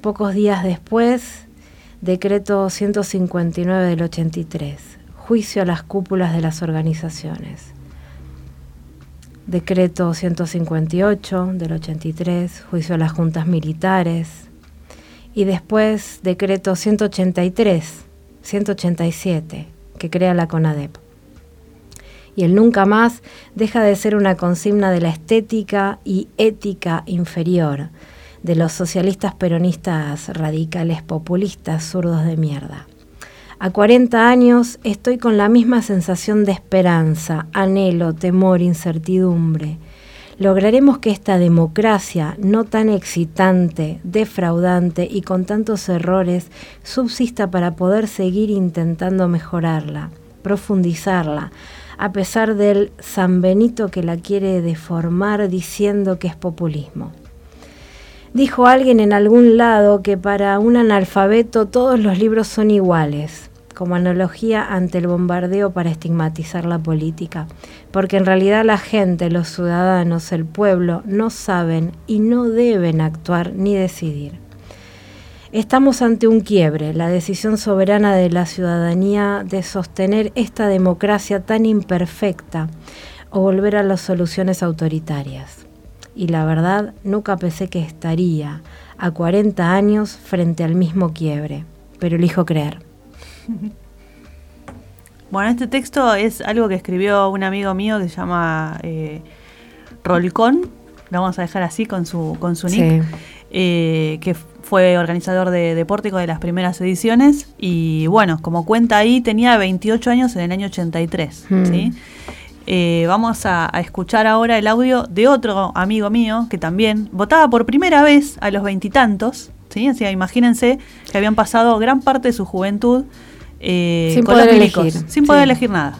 Pocos días después, decreto 159 del 83, juicio a las cúpulas de las organizaciones. Decreto 158 del 83, juicio a las juntas militares. Y después, decreto 183, 187, que crea la CONADEP. Y el nunca más deja de ser una consigna de la estética y ética inferior de los socialistas peronistas radicales populistas zurdos de mierda. A 40 años estoy con la misma sensación de esperanza, anhelo, temor, incertidumbre. Lograremos que esta democracia no tan excitante, defraudante y con tantos errores subsista para poder seguir intentando mejorarla, profundizarla, a pesar del San Benito que la quiere deformar diciendo que es populismo. Dijo alguien en algún lado que para un analfabeto todos los libros son iguales, como analogía ante el bombardeo para estigmatizar la política, porque en realidad la gente, los ciudadanos, el pueblo, no saben y no deben actuar ni decidir. Estamos ante un quiebre, la decisión soberana de la ciudadanía de sostener esta democracia tan imperfecta o volver a las soluciones autoritarias. Y la verdad, nunca pensé que estaría a 40 años frente al mismo quiebre, pero elijo creer. Bueno, este texto es algo que escribió un amigo mío que se llama eh, Rolcón, lo vamos a dejar así con su, con su nick, Sí. eh, que fue organizador de, de Pórtico de las primeras ediciones y bueno, como cuenta ahí, tenía 28 años en el año 83, Hmm. ¿sí? Eh, vamos a, a escuchar ahora el audio de otro amigo mío que también votaba por primera vez a los veintitantos, ¿sí? O sea, imagínense que habían pasado gran parte de su juventud eh, Sin con poder los milicos, elegir, sin poder sí. elegir nada.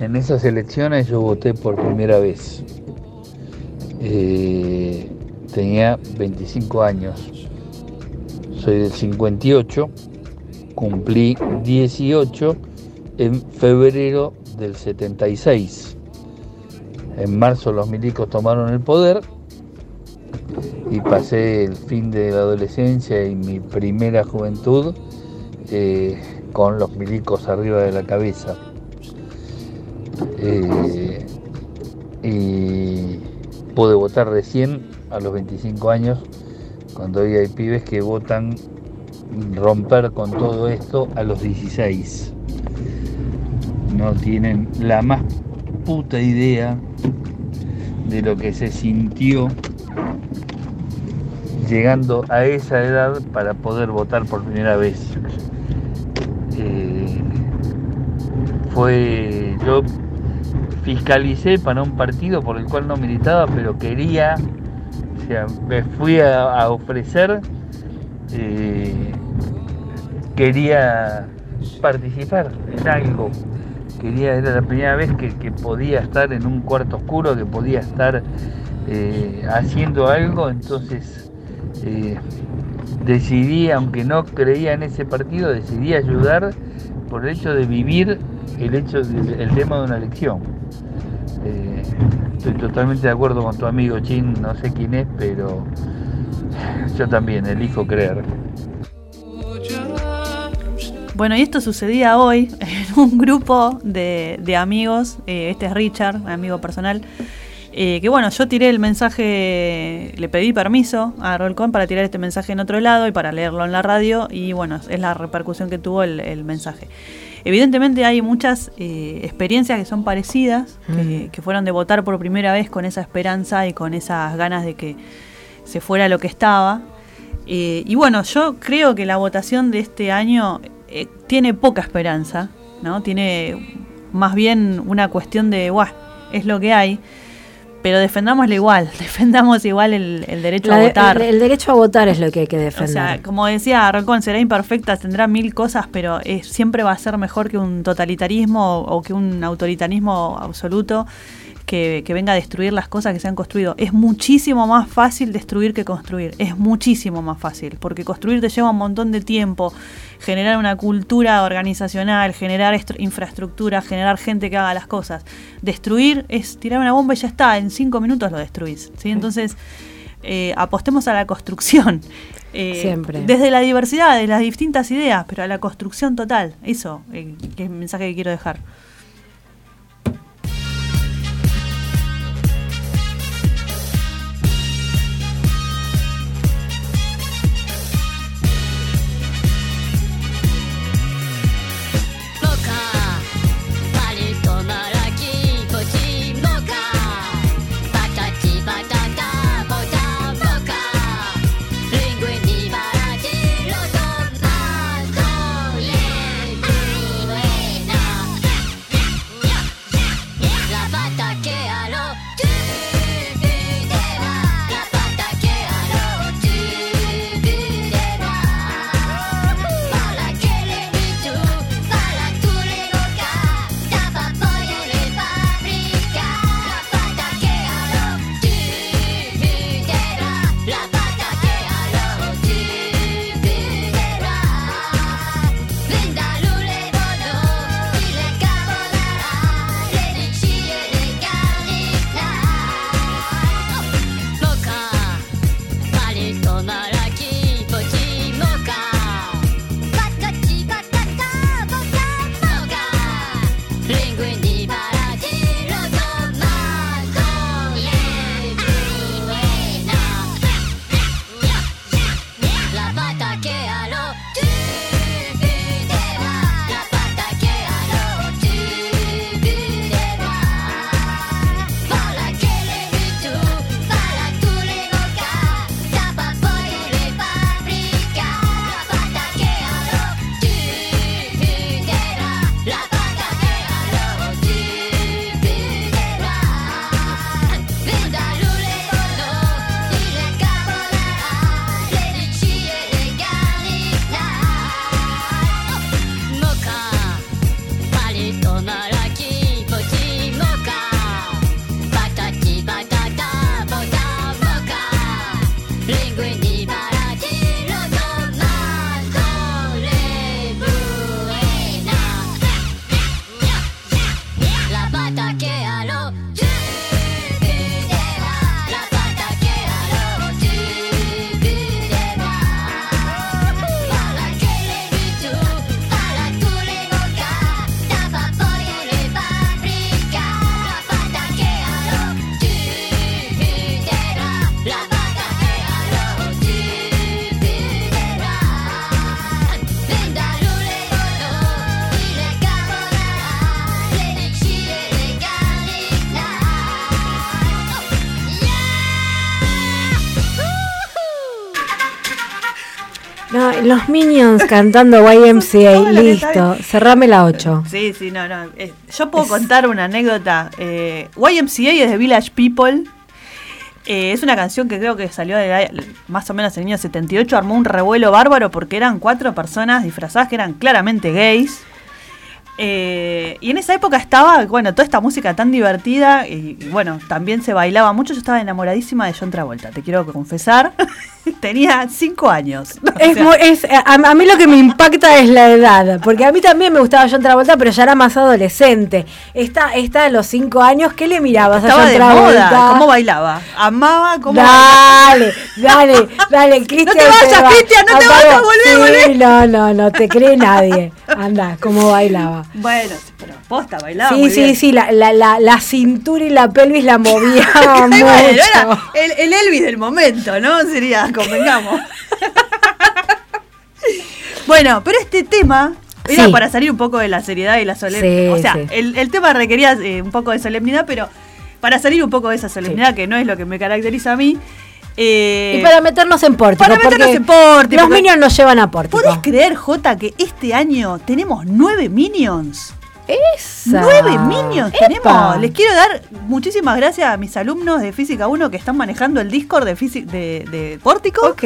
En esas elecciones yo voté por primera vez. Eh, tenía 25 años. Soy del 58. Cumplí 18 en febrero del 76. En marzo los milicos tomaron el poder y pasé el fin de la adolescencia y mi primera juventud con los milicos arriba de la cabeza. Eh, y pude votar recién a los 25 años, cuando hoy hay pibes que votan romper con todo esto a los 16. No tienen la más puta idea de lo que se sintió llegando a esa edad para poder votar por primera vez. Eh, fue yo fiscalicé para un partido por el cual no militaba, pero quería, o sea, me fui a, ofrecer, eh, quería participar en algo, quería, era la primera vez que, podía estar en un cuarto oscuro, que podía estar eh, haciendo algo, entonces decidí, aunque no creía en ese partido, decidí ayudar por el hecho de vivir el hecho del el tema de una elección. Eh, estoy totalmente de acuerdo con tu amigo Chin, no sé quién es, pero yo también elijo creer. Bueno, y esto sucedía hoy en un grupo de, de amigos. eh, este es Richard, amigo personal. Eh, que bueno, yo tiré el mensaje, le pedí permiso a Rolcon para tirar este mensaje en otro lado y para leerlo en la radio. Y bueno, es la repercusión que tuvo el, el mensaje. Evidentemente hay muchas eh, experiencias que son parecidas, que, que fueron de votar por primera vez con esa esperanza y con esas ganas de que se fuera lo que estaba. Eh, y bueno, yo creo que la votación de este año tiene poca esperanza, ¿no? Tiene más bien una cuestión de, guau, es lo que hay, pero defendámoslo igual, defendamos igual el, el derecho La a votar. el, el derecho a votar es lo que hay que O defender. sea, como decía Rocón, será imperfecta, tendrá mil cosas, pero eh, siempre va a ser mejor que un totalitarismo o, o que un autoritarismo absoluto que, que venga a destruir las cosas que se han construido. Es muchísimo más fácil destruir que construir. Es muchísimo más fácil, porque construir te lleva un montón de tiempo. Generar una cultura organizacional, generar estru- infraestructura, generar gente que haga las cosas. Destruir es tirar una bomba y ya está, en cinco minutos lo destruís. ¿sí? Entonces, eh, apostemos a la construcción. Eh, Siempre. Desde la diversidad, de las distintas ideas, pero a la construcción total. Eso eh, que es el mensaje que quiero dejar. Los Minions cantando YMCA, listo. Cerrame la 8. Sí, sí, no, no. eh, yo puedo contar una anécdota. Eh, YMCA es de Village People. Eh, es una canción que creo que salió de la- más o menos en el año 78. Armó un revuelo bárbaro porque eran cuatro personas disfrazadas que eran claramente gays. Eh, y en esa época estaba, bueno, toda esta música tan divertida y, y, bueno, también se bailaba mucho. Yo estaba enamoradísima de John Travolta, te quiero confesar. Tenía cinco años. O Es sea, muy- es- a, a mí lo que me impacta es la edad, porque a mí también me gustaba John Travolta, pero ya era más adolescente. Esta, esta de los 5 años, ¿qué le mirabas a John de Travolta? moda. ¿Cómo bailaba? Amaba cómo bailaba. Dale, dale, dale, Cristian. te vayas, va. Cristian, no te vayas, volvé, Sí, volvé. no, no, no te cree nadie. Anda, cómo bailaba. Bueno, pero posta, bailaba. Sí, muy sí, bien. sí, la, la, la, la cintura y la pelvis la movía mucho. bueno, era el, el Elvis del momento, ¿no? Sería, convengamos. bueno, pero este tema era Sí. para salir un poco de la seriedad y la solemnidad. Sí, o sea, sí. el, el tema requería eh, un poco de solemnidad, pero para salir un poco de esa solemnidad, que no es lo que me caracteriza a mí. eh, Y para meternos en pórtico. para meternos en pórtico, Los Minions nos llevan a pórtico. ¿Podés creer, Jota, que este año tenemos nueve Minions? Nueve Minions Epa. tenemos. Les quiero dar muchísimas gracias a mis alumnos de Física 1 que están manejando el Discord de, físi- de, de Pórtico. Ok.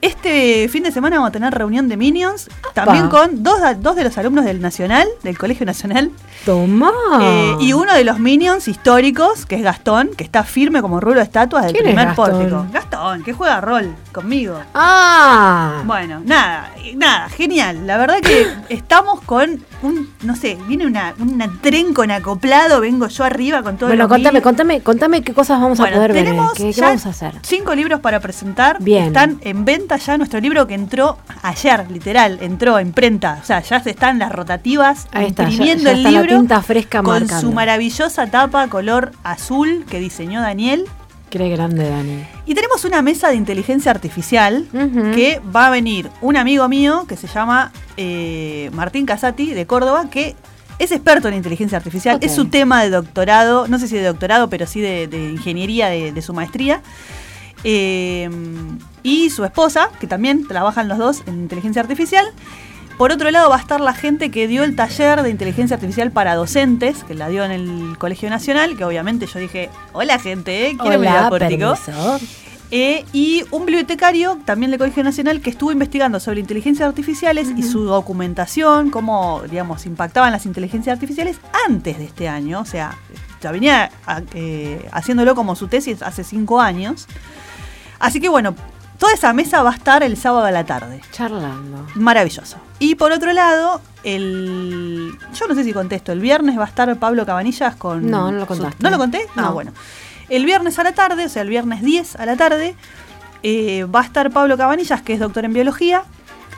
Este fin de semana vamos a tener reunión de Minions, también con dos, dos de los alumnos del Nacional, del Colegio Nacional, Tomá. eh, y uno de los Minions históricos, que es Gastón, que está firme como rulo de estatuas del ¿Quién es primer Gastón? Pórtico. Gastón, que juega rol conmigo. Ah. Bueno, nada, nada, genial. La verdad que estamos con un, no sé, viene una, una tren con acoplado, vengo yo arriba con todo Bueno, contame, mil- contame, contame qué cosas vamos Bueno, a poder ver. tenemos ¿Qué, qué ya vamos a hacer? Cinco libros para presentar. Bien. Están en venta ya nuestro libro que entró ayer, literal, entró a imprenta. O sea, ya se están las rotativas Ahí está, ya- imprimiendo ya el está la libro tinta fresca con marcando. su maravillosa tapa color azul que diseñó Daniel. Qué grande, Dani. Y tenemos una mesa de inteligencia artificial que va a venir un amigo mío que se llama eh, Martín Casati de Córdoba, que es experto en inteligencia artificial. Es su tema de doctorado, no sé si de doctorado, pero sí de, de ingeniería de, de su maestría. Eh, y su esposa, que también trabajan los dos en inteligencia artificial. Por otro lado va a estar la gente que dio el taller de inteligencia artificial para docentes, que la dio en el Colegio Nacional, que obviamente yo dije, hola gente, ¿eh? ¿quieren venir Hola, al pórtico?". permiso. Eh, y un bibliotecario también del Colegio Nacional que estuvo investigando sobre inteligencias artificiales y su documentación, cómo, digamos, impactaban las inteligencias artificiales antes de este año. O sea, ya venía a- eh, haciéndolo como su tesis hace cinco años. Así que bueno, toda esa mesa va a estar el sábado a la tarde. Charlando. Maravilloso. Y por otro lado, el. Yo no sé si contesto. El viernes va a estar Pablo Cabanillas con. No, no lo su- contaste. ¿No lo conté? Ah, No. bueno. El viernes a la tarde, o sea, el viernes 10 a la tarde, eh, va a estar Pablo Cabanillas, que es doctor en biología,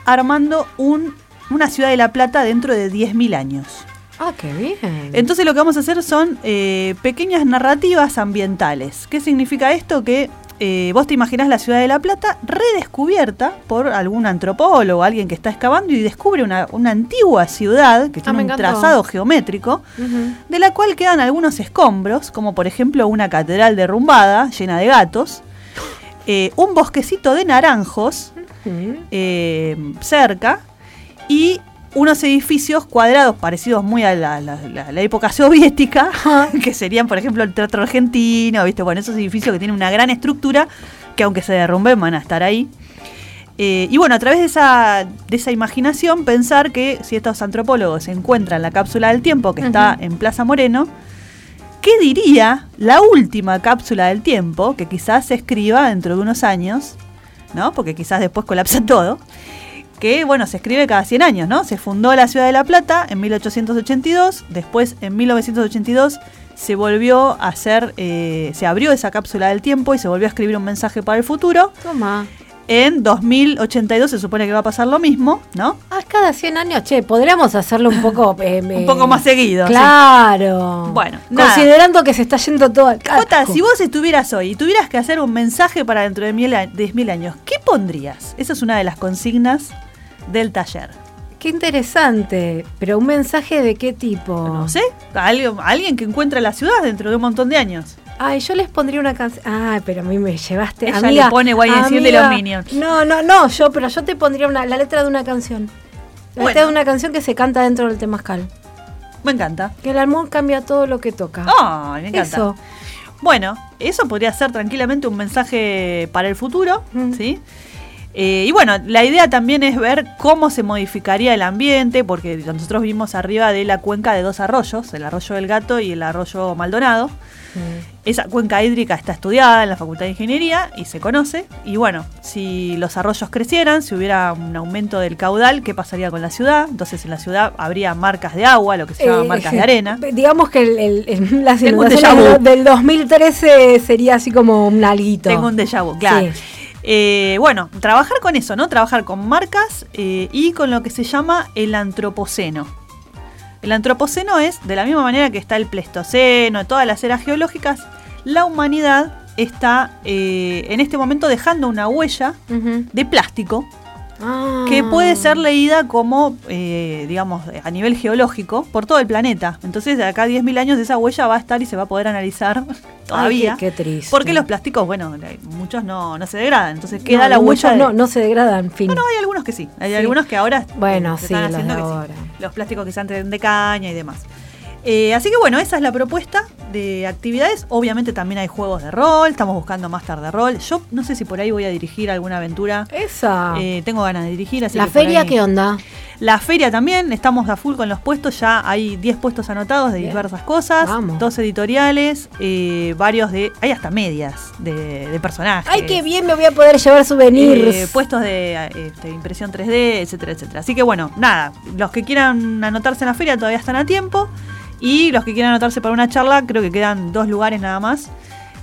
armando un, una ciudad de La Plata dentro de 10.000 años. Ah, qué bien. Entonces lo que vamos a hacer son eh, pequeñas narrativas ambientales. ¿Qué significa esto? Que eh, vos te imaginás la ciudad de La Plata redescubierta por algún antropólogo, alguien que está excavando y descubre una, una antigua ciudad que Ah, tiene un encantó. trazado geométrico, de la cual quedan algunos escombros, como por ejemplo una catedral derrumbada llena de gatos, eh, un bosquecito de naranjos eh, cerca y unos edificios cuadrados parecidos muy a la, la- la- la época soviética, que serían, por ejemplo, el Teatro Argentino, ¿viste? Bueno, esos edificios que tienen una gran estructura, que aunque se derrumben van a estar ahí. Eh, y bueno, a través de esa, de esa imaginación, pensar que si estos antropólogos encuentran la cápsula del tiempo que está en Plaza Moreno, ¿qué diría la última cápsula del tiempo que quizás se escriba dentro de unos años, ¿no? Porque quizás después colapsa todo. Que bueno, se escribe cada 100 años, ¿no? Se fundó la ciudad de La Plata en 1882, después en 1982 se volvió a hacer, eh, se abrió esa cápsula del tiempo y se volvió a escribir un mensaje para el futuro. Toma. En 2082 se supone que va a pasar lo mismo, ¿no? Ah, cada 100 años, che, podríamos hacerlo un poco... eh, Un poco más seguido. sí. Claro. Bueno, nada. Considerando que se está yendo todo al Jota, si vos estuvieras hoy y tuvieras que hacer un mensaje para dentro de mil a- 10.000 años, ¿qué pondrías? Esa es una de las consignas del taller. Qué interesante. Pero un mensaje de qué tipo. No sé, alguien, alguien que encuentre la ciudad dentro de un montón de años. Ay, yo les pondría una canción. Ay, pero a mí me llevaste. Ella amiga, le pone YMCA de los Minions. No, no, no, yo, pero yo te pondría una, la letra de una canción. La Bueno. letra de una canción que se canta dentro del temazcal. Me encanta. Que el amor cambia todo lo que toca. Ay, me encanta. Eso. Bueno, eso podría ser tranquilamente un mensaje para el futuro, Mm. ¿sí? Eh, y bueno, la idea también es ver cómo se modificaría el ambiente, porque nosotros vimos arriba de la cuenca de dos arroyos, el arroyo del Gato y el arroyo Maldonado. Esa cuenca hídrica está estudiada en la Facultad de Ingeniería y se conoce. Y bueno, si los arroyos crecieran, si hubiera un aumento del caudal, ¿qué pasaría con la ciudad? Entonces en la ciudad habría marcas de agua, lo que se llama Eh, marcas de arena. Digamos que el, el- el- las inundaciones del 2013 sería así como un alguito. Tengo un déjà vu, claro. Sí. Eh, bueno, trabajar con eso, ¿no? Trabajar con marcas eh, y con lo que se llama el antropoceno. El antropoceno es, de la misma manera que está el pleistoceno, todas las eras geológicas, la humanidad está eh, en este momento dejando una huella de plástico Ah. que puede ser leída como, eh, digamos, a nivel geológico por todo el planeta. Entonces, de acá a 10.000 años esa huella va a estar y se va a poder analizar todavía. Ay, qué, qué triste. Porque los plásticos, bueno, muchos no, no se degradan. Entonces queda No, la huella. de- no, no se degradan, fin. Bueno, hay algunos que sí. Hay Sí. algunos que ahora Bueno, se sí, están los haciendo de que sí. Los plásticos que se antes de caña y demás. Eh, así que bueno, esa es la propuesta de actividades. Obviamente también hay juegos de rol. Estamos buscando Master de rol. Yo no sé si por ahí voy a dirigir alguna aventura. Esa. Eh, tengo ganas de dirigir. Así ¿La que feria ahí- qué onda? La feria también, estamos a full con los puestos, ya hay 10 puestos anotados de Bien. diversas cosas, Vamos. dos editoriales, eh, varios de, hay hasta medias de, de personajes. Ay, qué bien, me voy a poder llevar souvenirs. eh, puestos de este, impresión 3D, etcétera, etcétera. Así que bueno, nada, los que quieran anotarse en la feria todavía están a tiempo y los que quieran anotarse para una charla, creo que quedan dos lugares nada más.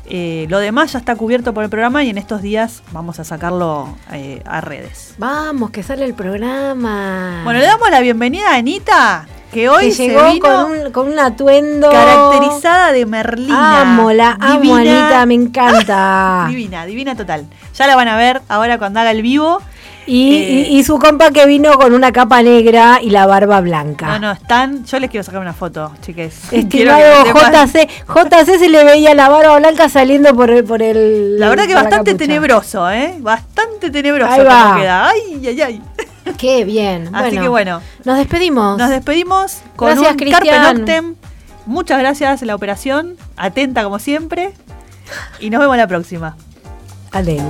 Eh, lo demás ya está cubierto por el programa y en estos días vamos a sacarlo eh, a redes. Vamos, que sale el programa. Bueno, le damos la bienvenida a Anita, que hoy que se llegó vino con, un, con un atuendo. caracterizada de Merlina. Amo, la amo. Anita, me encanta. Divina, divina total. Ya la van a ver ahora cuando haga el vivo. Y, Eh, y- y su compa que vino con una capa negra y la barba blanca. No, no, están. Yo les quiero sacar una foto, chiques. Estimado JC, JC se le veía la barba blanca saliendo por el. Por el La verdad que bastante tenebroso, ¿eh? Bastante tenebroso Ahí va. queda. Ay, ay, ay. Qué bien. Así que bueno, Nos despedimos. nos despedimos con Gracias, un Cristian. Carpe Noctem. Muchas gracias la operación. Atenta como siempre. Y nos vemos la próxima. Adén.